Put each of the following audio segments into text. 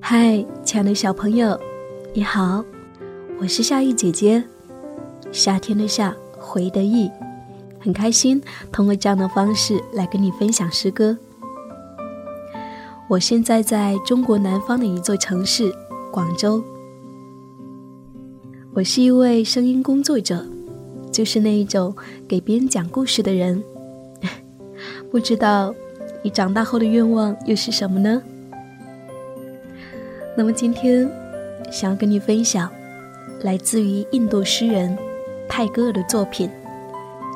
嗨，亲爱的小朋友，你好，我是夏意姐姐。夏天的夏，回的意，很开心通过这样的方式来跟你分享诗歌。我现在在中国南方的一座城市广州，我是一位声音工作者，就是那一种给别人讲故事的人。不知道你长大后的愿望又是什么呢？那么今天，想要跟你分享来自于印度诗人泰戈尔的作品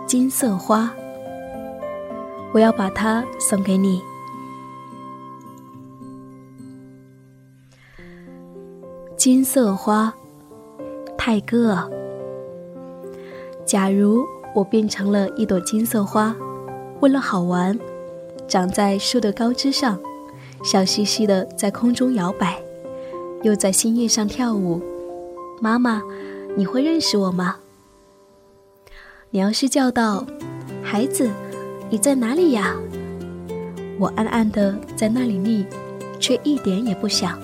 《金色花》，我要把它送给你。金色花，泰戈尔。假如我变成了一朵金色花，为了好玩，长在树的高枝上，笑嘻嘻的在空中摇摆。又在新叶上跳舞，妈妈，你会认识我吗？你要是叫道：“孩子，你在哪里呀？”我暗暗的在那里立，却一点也不想。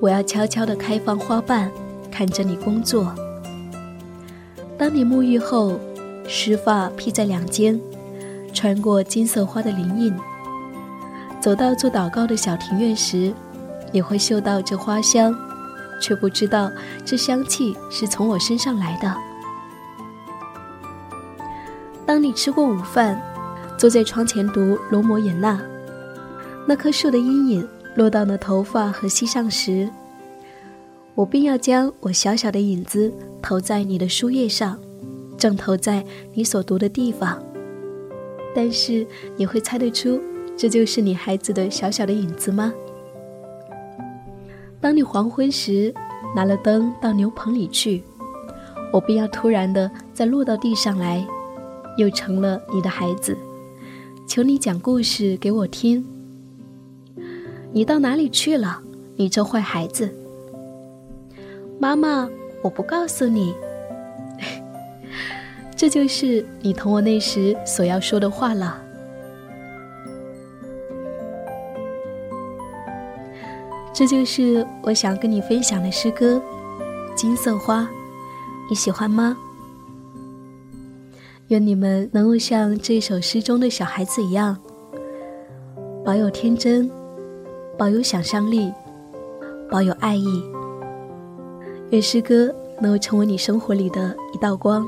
我要悄悄的开放花瓣，看着你工作。当你沐浴后，湿发披在两肩，穿过金色花的林荫，走到做祷告的小庭院时。你会嗅到这花香，却不知道这香气是从我身上来的。当你吃过午饭，坐在窗前读《罗摩衍那》，那棵树的阴影落到了头发和膝上时，我便要将我小小的影子投在你的书页上，正投在你所读的地方。但是你会猜得出，这就是你孩子的小小的影子吗？当你黄昏时拿了灯到牛棚里去，我不要突然的再落到地上来，又成了你的孩子，求你讲故事给我听。你到哪里去了，你这坏孩子？妈妈，我不告诉你。这就是你同我那时所要说的话了。这就是我想跟你分享的诗歌《金色花》，你喜欢吗？愿你们能够像这首诗中的小孩子一样，保有天真，保有想象力，保有爱意。愿诗歌能够成为你生活里的一道光。